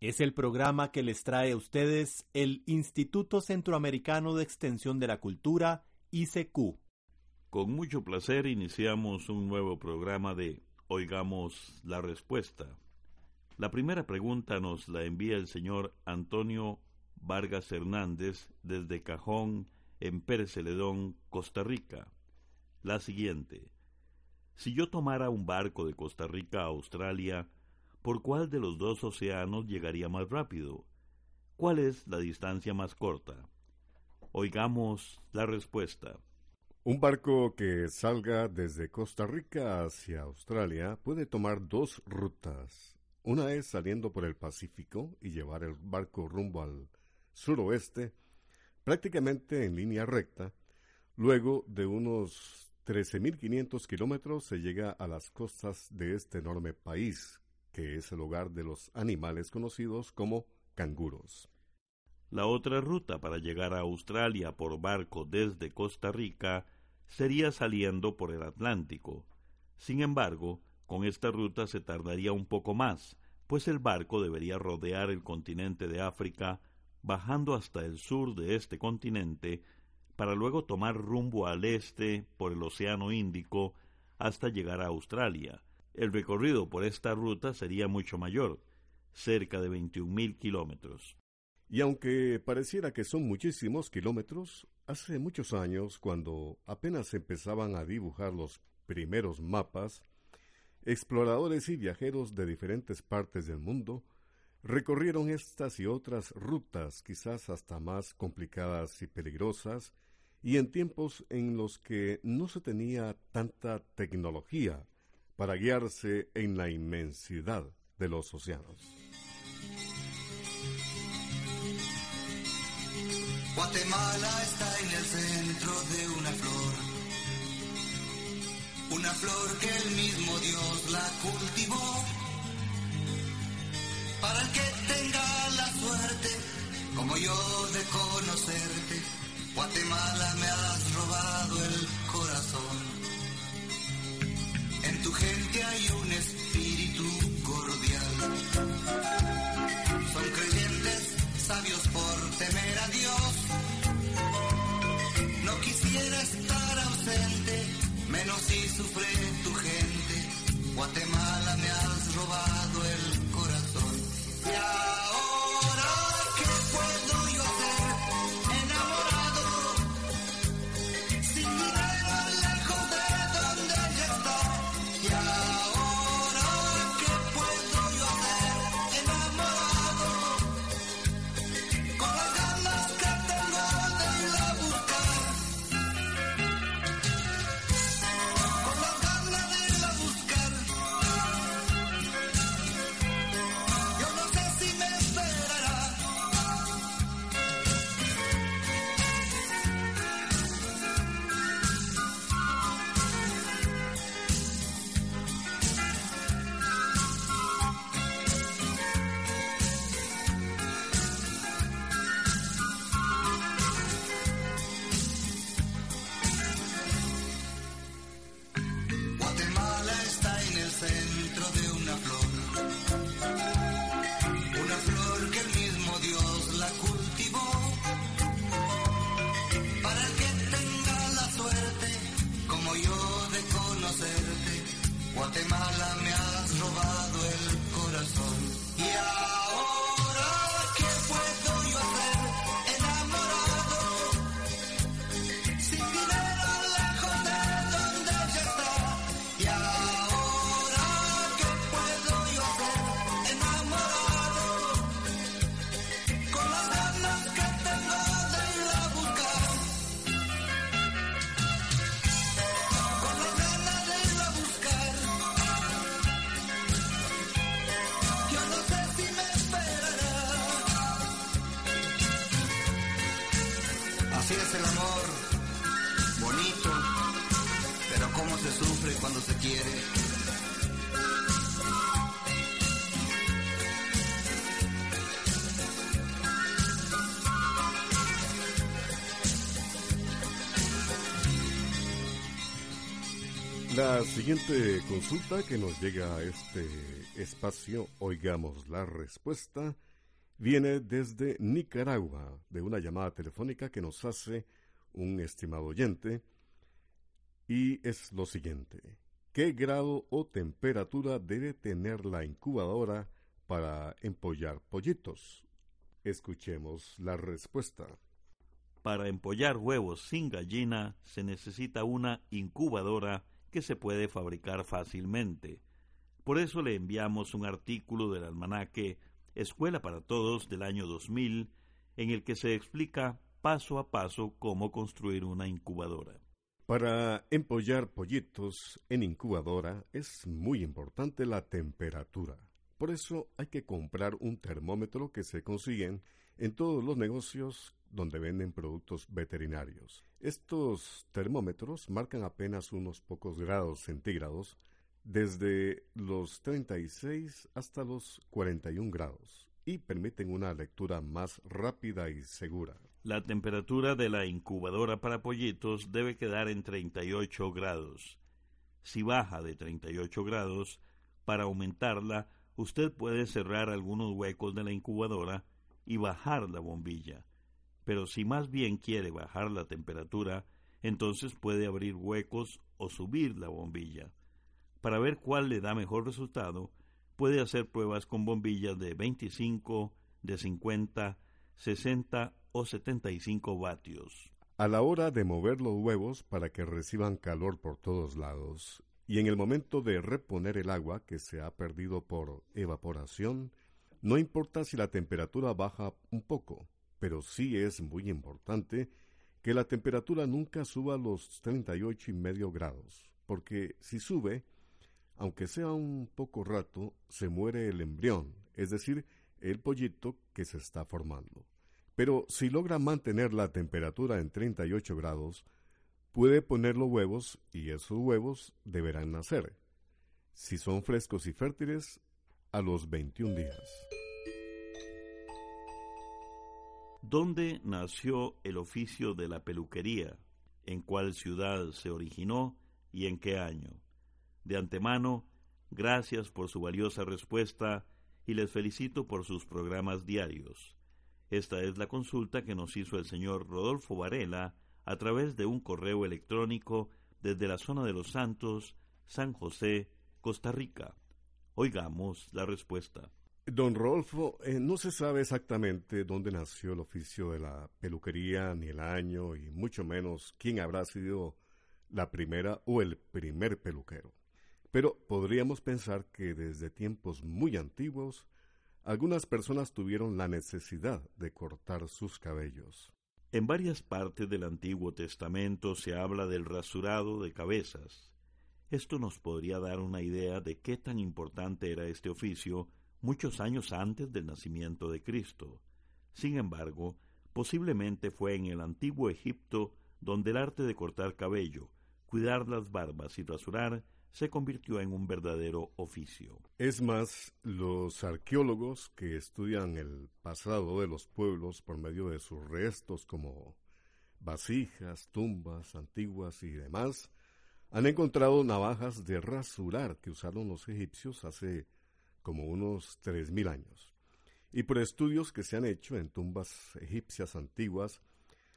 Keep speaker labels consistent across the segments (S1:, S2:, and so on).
S1: Es el programa que les trae a ustedes el Instituto Centroamericano de Extensión de la Cultura, ICQ.
S2: Con mucho placer iniciamos un nuevo programa de Oigamos la Respuesta. La primera pregunta nos la envía el señor Antonio Vargas Hernández desde Cajón, en Pérez Celedón, Costa Rica. La siguiente. Si yo tomara un barco de Costa Rica a Australia, ¿por cuál de los dos océanos llegaría más rápido? ¿Cuál es la distancia más corta? Oigamos la respuesta.
S3: Un barco que salga desde Costa Rica hacia Australia puede tomar dos rutas. Una es saliendo por el Pacífico y llevar el barco rumbo al suroeste, prácticamente en línea recta. Luego de unos 13.500 kilómetros se llega a las costas de este enorme país, que es el hogar de los animales conocidos como canguros.
S2: La otra ruta para llegar a Australia por barco desde Costa Rica sería saliendo por el Atlántico. Sin embargo, con esta ruta se tardaría un poco más, pues el barco debería rodear el continente de África, bajando hasta el sur de este continente para luego tomar rumbo al este por el Océano Índico hasta llegar a Australia. El recorrido por esta ruta sería mucho mayor, cerca de 21.000 kilómetros.
S3: Y aunque pareciera que son muchísimos kilómetros, hace muchos años, cuando apenas empezaban a dibujar los primeros mapas, exploradores y viajeros de diferentes partes del mundo recorrieron estas y otras rutas, quizás hasta más complicadas y peligrosas, y en tiempos en los que no se tenía tanta tecnología para guiarse en la inmensidad de los océanos.
S4: Guatemala está en el centro de una flor, una flor que el mismo Dios la cultivó, para el que tenga la suerte, como yo, de conocerte Guatemala me has robado el si sufre tu gente. Guatemala me has robado el corazón. Así la cultivó. Para el que tenga la suerte, como yo de conocerte, Guatemala me has robado el corazón. Yeah. Cuando se quiere.
S3: La siguiente consulta que nos llega a este espacio, oigamos la respuesta, viene desde Nicaragua, de una llamada telefónica que nos hace un estimado oyente, y es lo siguiente. ¿Qué grado o temperatura debe tener la incubadora para empollar pollitos? Escuchemos la respuesta.
S2: Para empollar huevos sin gallina se necesita una incubadora que se puede fabricar fácilmente. Por eso le enviamos un artículo del almanaque Escuela para Todos del año 2000 en el que se explica paso a paso cómo construir una incubadora.
S3: Para empollar pollitos en incubadora es muy importante la temperatura. Por eso hay que comprar un termómetro que se consiguen en todos los negocios donde venden productos veterinarios. Estos termómetros marcan apenas unos pocos grados centígrados, desde los 36 hasta los 41 grados, y permiten una lectura más rápida y segura.
S2: La temperatura de la incubadora para pollitos debe quedar en 38 grados. Si baja de 38 grados, para aumentarla, usted puede cerrar algunos huecos de la incubadora y bajar la bombilla pero si más bien quiere bajar la temperatura, entonces puede abrir huecos o subir la bombilla. Para ver cuál le da mejor resultado, puede hacer pruebas con bombillas de 25, de 50, 60 o 75 vatios.
S3: A la hora de mover los huevos para que reciban calor por todos lados, y en el momento de reponer el agua que se ha perdido por evaporación, no importa si la temperatura baja un poco, pero sí es muy importante que la temperatura nunca suba a los 38 y medio grados, porque si sube, aunque sea un poco rato, se muere el embrión, es decir, el pollito que se está formando. Pero si logra mantener la temperatura en 38 grados, puede poner los huevos y esos huevos deberán nacer. Si son frescos y fértiles, a los 21 días.
S2: ¿Dónde nació el oficio de la peluquería? ¿En cuál ciudad se originó y en qué año? De antemano, gracias por su valiosa respuesta y les felicito por sus programas diarios. Esta es la consulta que nos hizo el señor Rodolfo Varela a través de un correo electrónico desde la zona de Los Santos, San José, Costa Rica. Oigamos la respuesta.
S3: Don Rolfo, eh, no se sabe exactamente dónde nació el oficio de la peluquería, ni el año, y mucho menos quién habrá sido la primera o el primer peluquero. Pero podríamos pensar que desde tiempos muy antiguos, algunas personas tuvieron la necesidad de cortar sus cabellos.
S2: En varias partes del Antiguo Testamento se habla del rasurado de cabezas. Esto nos podría dar una idea de qué tan importante era este oficio muchos años antes del nacimiento de Cristo. Sin embargo, posiblemente fue en el antiguo Egipto donde el arte de cortar cabello, cuidar las barbas y rasurar se convirtió en un verdadero oficio.
S3: Es más, los arqueólogos que estudian el pasado de los pueblos por medio de sus restos como vasijas, tumbas antiguas y demás, han encontrado navajas de rasurar que usaron los egipcios hace como unos 3.000 años. Y por estudios que se han hecho en tumbas egipcias antiguas,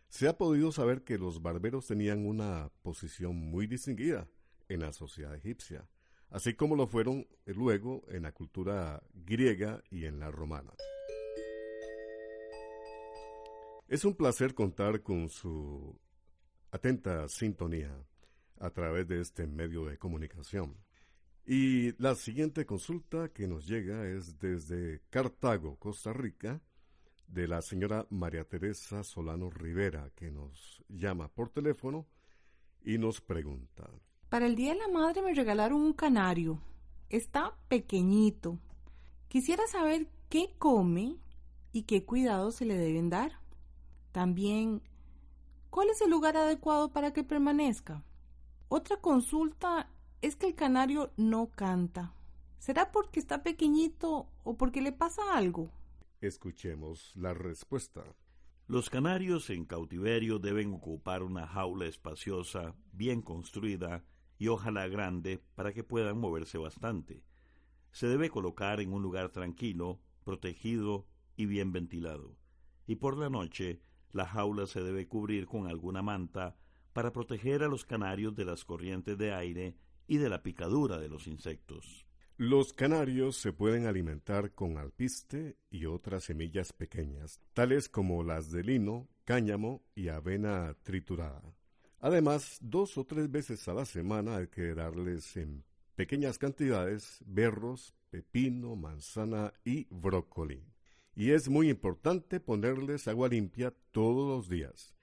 S3: se ha podido saber que los barberos tenían una posición muy distinguida en la sociedad egipcia, así como lo fueron luego en la cultura griega y en la romana. Es un placer contar con su atenta sintonía a través de este medio de comunicación. Y la siguiente consulta que nos llega es desde Cartago, Costa Rica, de la señora María Teresa Solano Rivera, que nos llama por teléfono y nos pregunta.
S5: Para el Día de la Madre me regalaron un canario. Está pequeñito. Quisiera saber qué come y qué cuidados se le deben dar. También, ¿Cuál es el lugar adecuado para que permanezca? Otra consulta es que el canario no canta. ¿Será porque está pequeñito o porque le pasa algo?
S3: Escuchemos la respuesta.
S2: Los canarios en cautiverio deben ocupar una jaula espaciosa, bien construida y ojalá grande para que puedan moverse bastante. Se debe colocar en un lugar tranquilo, protegido y bien ventilado. Y por la noche, la jaula se debe cubrir con alguna manta para proteger a los canarios de las corrientes de aire y de la picadura de los insectos.
S3: Los canarios se pueden alimentar con alpiste y otras semillas pequeñas, tales como las de lino, cáñamo y avena triturada. Además, dos o tres veces a la semana hay que darles en pequeñas cantidades berros, pepino, manzana y brócoli. Y es muy importante ponerles agua limpia todos los días.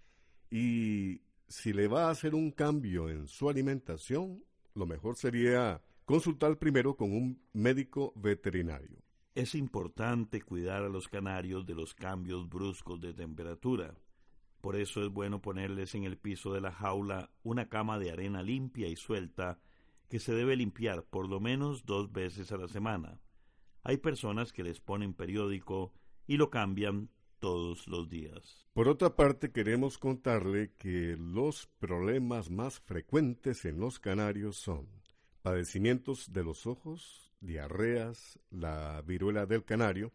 S3: Y si le va a hacer un cambio en su alimentación, lo mejor sería consultar primero con un médico veterinario.
S2: Es importante cuidar a los canarios de los cambios bruscos de temperatura. Por eso es bueno ponerles en el piso de la jaula una cama de arena limpia y suelta que se debe limpiar por lo menos dos veces a la semana. Hay personas que les ponen periódico y lo cambian todos los días.
S3: Por otra parte, queremos contarle que los problemas más frecuentes en los canarios son padecimientos de los ojos, diarreas, la viruela del canario,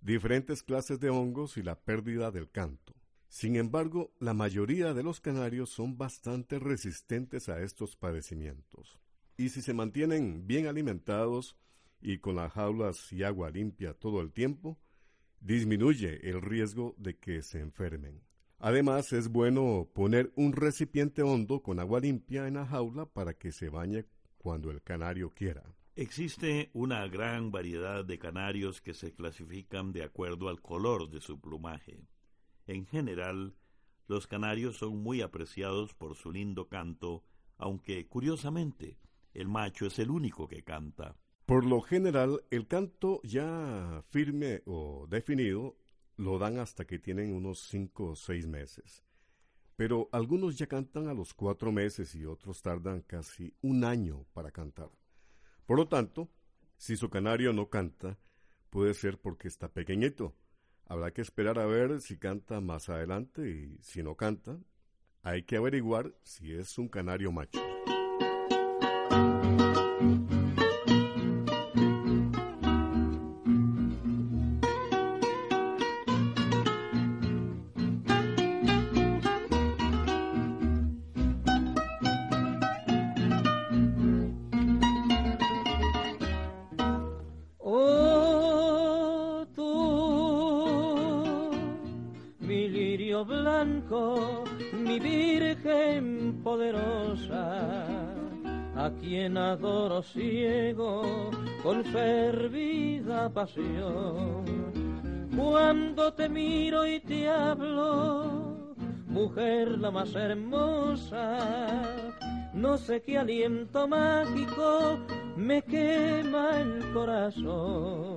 S3: diferentes clases de hongos y la pérdida del canto. Sin embargo, la mayoría de los canarios son bastante resistentes a estos padecimientos. Y si se mantienen bien alimentados y con las jaulas y agua limpia todo el tiempo, disminuye el riesgo de que se enfermen. Además, es bueno poner un recipiente hondo con agua limpia en la jaula para que se bañe cuando el canario quiera.
S2: Existe una gran variedad de canarios que se clasifican de acuerdo al color de su plumaje. En general, los canarios son muy apreciados por su lindo canto, aunque, curiosamente, el macho es el único que canta.
S3: Por lo general, el canto ya firme o definido lo dan hasta que tienen unos cinco o seis meses. Pero algunos ya cantan a los cuatro meses y otros tardan casi un año para cantar. Por lo tanto, si su canario no canta, puede ser porque está pequeñito. Habrá que esperar a ver si canta más adelante y si no canta, hay que averiguar si es un canario macho.
S6: Adoro ciego con fervida pasión. Cuando te miro y te hablo, mujer la más hermosa, no sé qué aliento mágico me quema el corazón.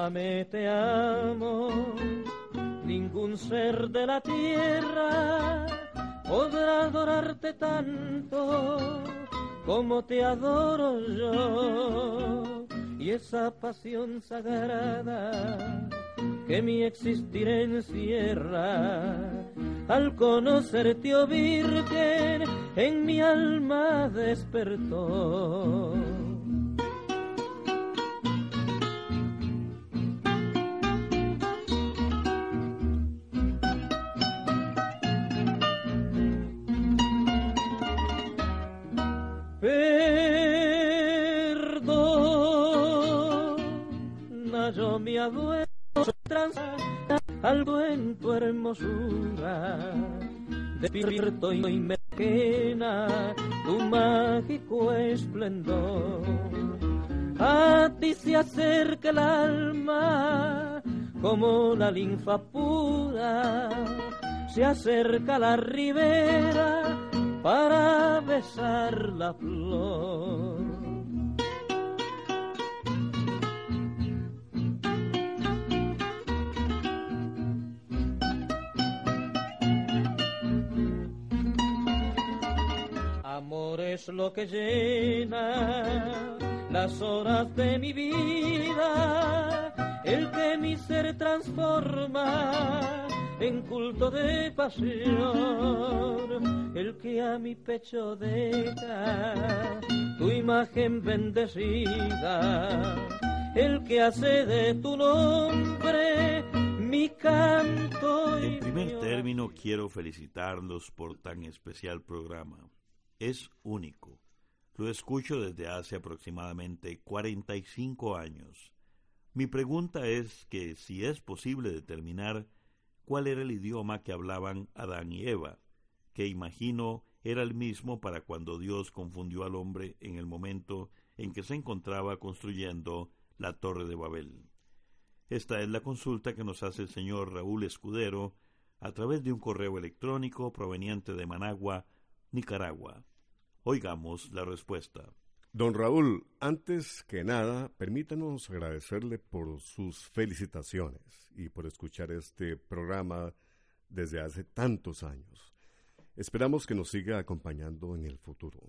S6: Te amo, ningún ser de la tierra podrá adorarte tanto como te adoro yo. Y esa pasión sagrada que mi existir encierra, al conocerte, oh Virgen, en mi alma despertó. Algo en tu hermosura. Despierto y me quena tu mágico esplendor. A ti se acerca el alma como la linfa pura, se acerca la ribera para besar la flor. Es lo que llena las horas de mi vida, el que mi ser transforma en culto de pasión, el que a mi pecho deja tu imagen bendecida, el que hace de tu nombre mi canto.
S2: En primer término, quiero felicitarlos por tan especial programa. Es único. Lo escucho desde hace aproximadamente 45 años. Mi pregunta es que si es posible determinar cuál era el idioma que hablaban Adán y Eva, que imagino era el mismo para cuando Dios confundió al hombre en el momento en que se encontraba construyendo la Torre de Babel. Esta es la consulta que nos hace el señor Raúl Escudero a través de un correo electrónico proveniente de Managua, Nicaragua. Oigamos la respuesta.
S3: Don Raúl, antes que nada, permítanos agradecerle por sus felicitaciones y por escuchar este programa desde hace tantos años. Esperamos que nos siga acompañando en el futuro.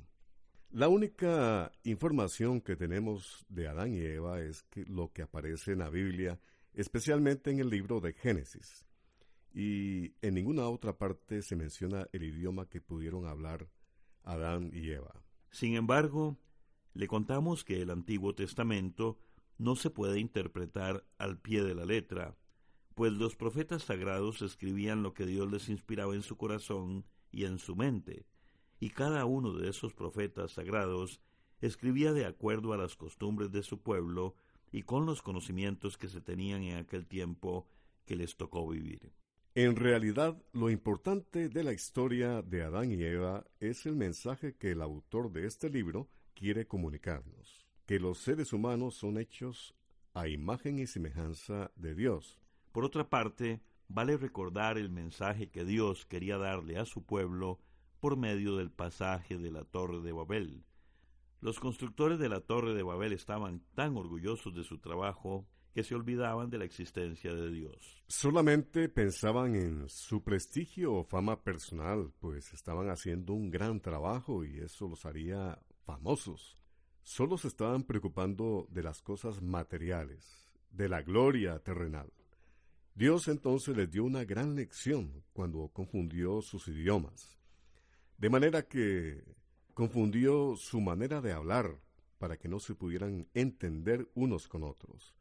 S3: La única información que tenemos de Adán y Eva es que lo que aparece en la Biblia, especialmente en el libro de Génesis. Y en ninguna otra parte se menciona el idioma que pudieron hablar
S2: Sin embargo, le contamos que el Antiguo Testamento no se puede interpretar al pie de la letra, pues los profetas sagrados escribían lo que Dios les inspiraba en su corazón y en su mente, y cada uno de esos profetas sagrados escribía de acuerdo a las costumbres de su pueblo y con los conocimientos que se tenían en aquel tiempo que les tocó vivir.
S3: En realidad, lo importante de la historia de Adán y Eva es el mensaje que el autor de este libro quiere comunicarnos, que los seres humanos son hechos a imagen y semejanza de Dios.
S2: Por otra parte, vale recordar el mensaje que Dios quería darle a su pueblo por medio del pasaje de la Torre de Babel. Los constructores de la Torre de Babel estaban tan orgullosos de su trabajo que se olvidaban de la existencia de Dios.
S3: Solamente pensaban en su prestigio o fama personal, pues estaban haciendo un gran trabajo y eso los haría famosos. Solo se estaban preocupando de las cosas materiales, de la gloria terrenal. Dios entonces les dio una gran lección cuando confundió sus idiomas, de manera que confundió su manera de hablar para que no se pudieran entender unos con otros.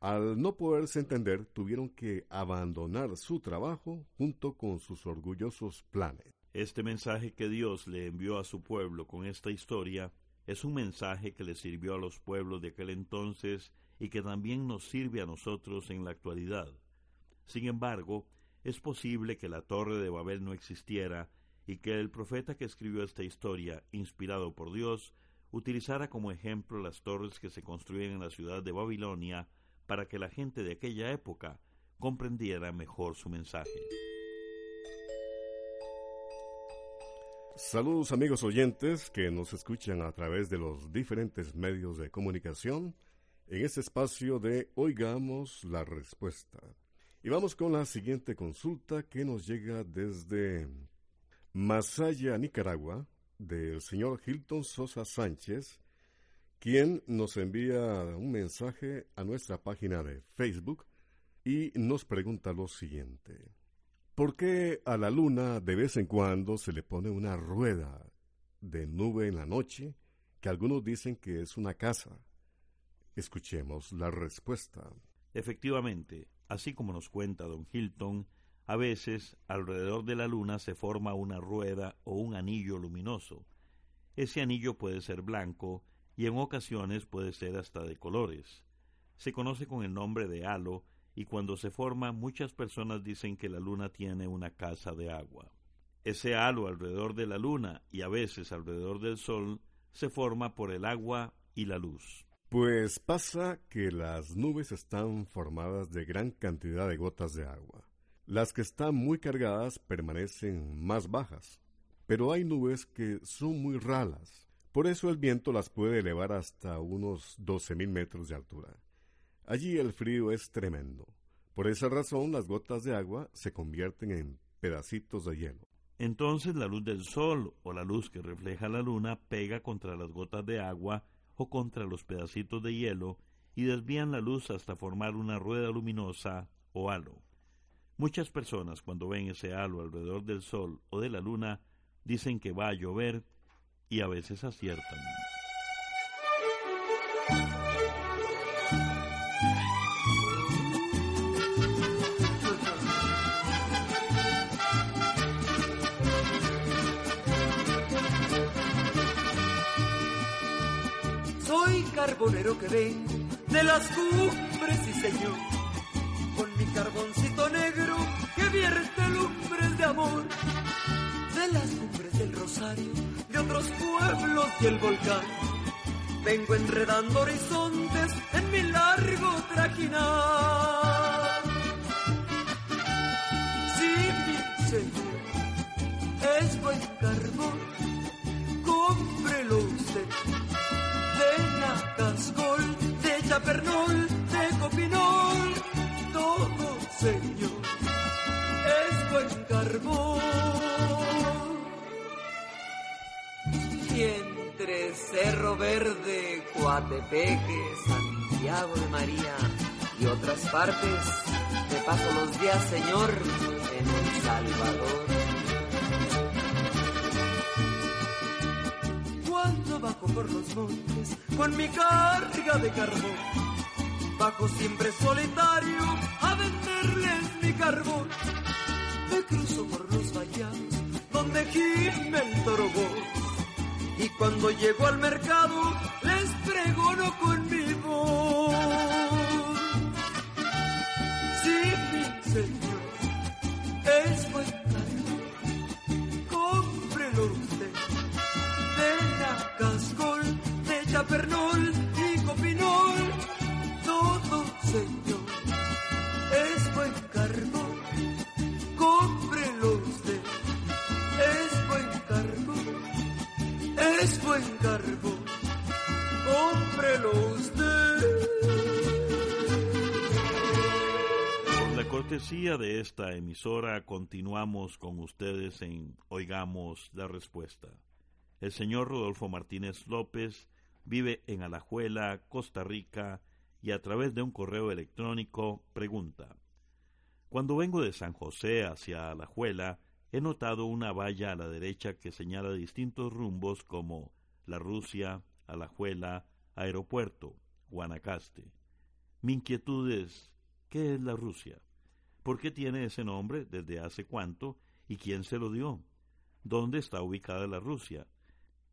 S3: Al no poderse entender, tuvieron que abandonar su trabajo junto con sus orgullosos planes.
S2: Este mensaje que Dios le envió a su pueblo con esta historia es un mensaje que le sirvió a los pueblos de aquel entonces y que también nos sirve a nosotros en la actualidad. Sin embargo, es posible que la torre de Babel no existiera y que el profeta que escribió esta historia, inspirado por Dios, utilizara como ejemplo las torres que se construían en la ciudad de Babilonia para que la gente de aquella época comprendiera mejor su mensaje.
S3: Saludos amigos oyentes que nos escuchan a través de los diferentes medios de comunicación en este espacio de Oigamos la Respuesta. Y vamos con la siguiente consulta que nos llega desde Masaya, Nicaragua, del señor Hilton Sosa Sánchez, quien nos envía un mensaje a nuestra página de Facebook y nos pregunta lo siguiente. ¿Por qué a la luna de vez en cuando se le pone una rueda de nube en la noche que algunos dicen que es una casa? Escuchemos la respuesta.
S2: Efectivamente, así como nos cuenta don Hilton, a veces alrededor de la luna se forma una rueda o un anillo luminoso. Ese anillo puede ser blanco y en ocasiones puede ser hasta de colores. Se conoce con el nombre de halo y cuando se forma muchas personas dicen que la luna tiene una casa de agua. Ese halo alrededor de la luna y a veces alrededor del sol se forma por el agua y la luz.
S3: Pues pasa que las nubes están formadas de gran cantidad de gotas de agua. Las que están muy cargadas permanecen más bajas, pero hay nubes que son muy ralas. Por eso el viento las puede elevar hasta unos 12.000 metros de altura. Allí el frío es tremendo. Por esa razón las gotas de agua se convierten en pedacitos de hielo.
S2: Entonces la luz del sol o la luz que refleja la luna pega contra las gotas de agua o contra los pedacitos de hielo y desvían la luz hasta formar una rueda luminosa o halo. Muchas personas cuando ven ese halo alrededor del sol o de la luna dicen que va a llover y a veces aciertan.
S7: Soy carbonero que vengo de las cumbres, sí señor, con mi carboncito negro que vierte lumbres de amor, de las cumbres del Rosario, otros pueblos y el volcán. Vengo enredando horizontes en mi largo trajinar. Sí, mi señor, es buen carbón, cómprelo usted de Nacascol, de Chapernol, Cerro Verde, Coatepeque, Santiago de María y otras partes, me paso los días, señor, en El Salvador. Cuando bajo por los montes con mi carga de carbón, bajo siempre solitario a venderles mi carbón. Me cruzo por los vallados donde gime el torobón. Y cuando llego al mercado les pregono con mi voz. Sí, mi señor, es buen cómprelo usted. De Nacascol, de Chapernol
S2: de esta emisora continuamos con ustedes en Oigamos la Respuesta. El señor Rodolfo Martínez López vive en Alajuela, Costa Rica, y a través de un correo electrónico pregunta. Cuando vengo de San José hacia Alajuela, he notado una valla a la derecha que señala distintos rumbos como La Rusia, Alajuela, Aeropuerto, Guanacaste. Mi inquietud es, ¿qué es la Rusia? ¿Por qué tiene ese nombre? ¿Desde hace cuánto? ¿Y quién se lo dio? ¿Dónde está ubicada la Rusia?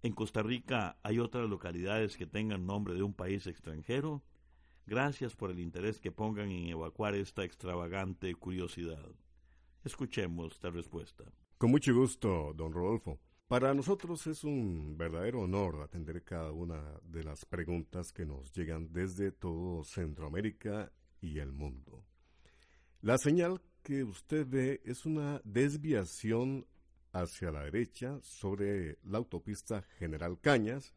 S2: ¿En Costa Rica hay otras localidades que tengan nombre de un país extranjero? Gracias por el interés que pongan en evacuar esta extravagante curiosidad. Escuchemos la respuesta.
S3: Con mucho gusto, don Rodolfo. Para nosotros es un verdadero honor atender cada una de las preguntas que nos llegan desde todo Centroamérica y el mundo. La señal que usted ve es una desviación hacia la derecha sobre la autopista General Cañas,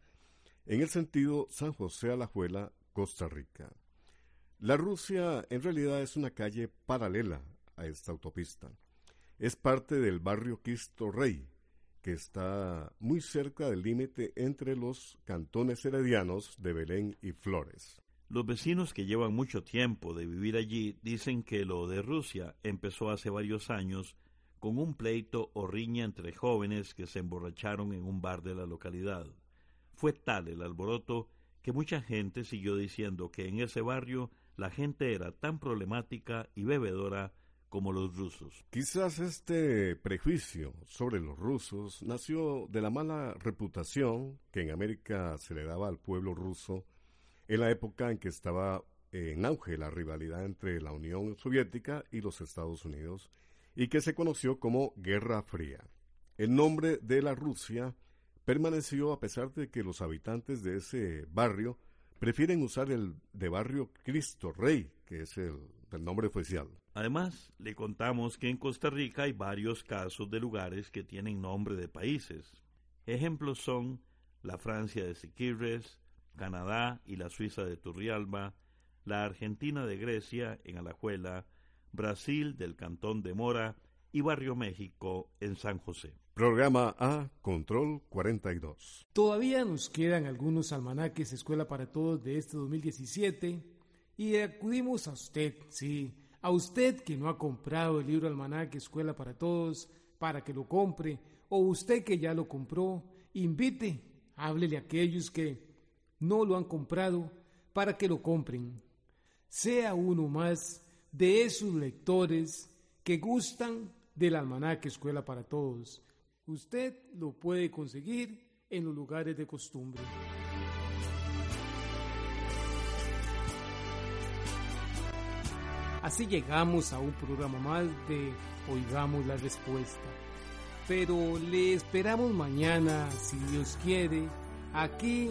S3: en el sentido San José Alajuela, Costa Rica. La Rusia en realidad es una calle paralela a esta autopista. Es parte del barrio Cristo Rey, que está muy cerca del límite entre los cantones heredianos de Belén y Flores.
S2: Los vecinos que llevan mucho tiempo de vivir allí dicen que lo de Rusia empezó hace varios años con un pleito o riña entre jóvenes que se emborracharon en un bar de la localidad. Fue tal el alboroto que mucha gente siguió diciendo que en ese barrio la gente era tan problemática y bebedora como los rusos.
S3: Quizás este prejuicio sobre los rusos nació de la mala reputación que en América se le daba al pueblo ruso en la época en que estaba en auge la rivalidad entre la Unión Soviética y los Estados Unidos y que se conoció como Guerra Fría. El nombre de la Rusia permaneció a pesar de que los habitantes de ese barrio prefieren usar el de barrio Cristo Rey, que es el, el nombre oficial.
S2: Además, le contamos que en Costa Rica hay varios casos de lugares que tienen nombre de países. Ejemplos son la Francia de Siquirres, Canadá y la Suiza de Turrialba, la Argentina de Grecia en Alajuela, Brasil del Cantón de Mora y Barrio México en San José.
S3: Programa A, Control 42.
S8: Todavía nos quedan algunos almanaques Escuela para Todos de este 2017 y acudimos a usted, sí, a usted que no ha comprado el libro almanaque Escuela para Todos para que lo compre o usted que ya lo compró, invite, háblele a aquellos que no lo han comprado para que lo compren. Sea uno más de esos lectores que gustan del almanaque Escuela para Todos. Usted lo puede conseguir en los lugares de costumbre. Así llegamos a un programa más de Oigamos la Respuesta. Pero le esperamos mañana, si Dios quiere, aquí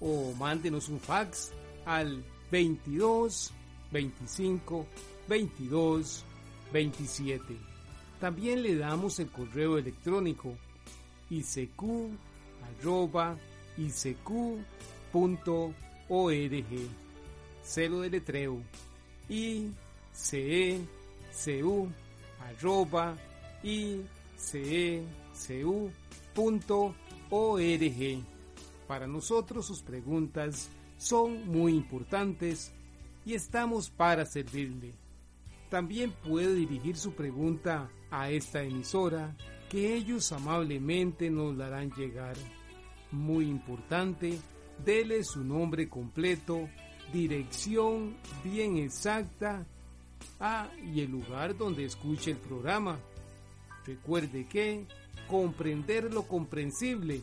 S8: o mándenos un fax al 22 25 22 27. También le damos el correo electrónico arroba Celo de letreo. i Para nosotros sus preguntas son muy importantes y estamos para servirle. También puede dirigir su pregunta a esta emisora que ellos amablemente nos la harán llegar. Muy importante, dele su nombre completo, dirección bien exacta, ah, y el lugar donde escuche el programa. Recuerde que comprender lo comprensible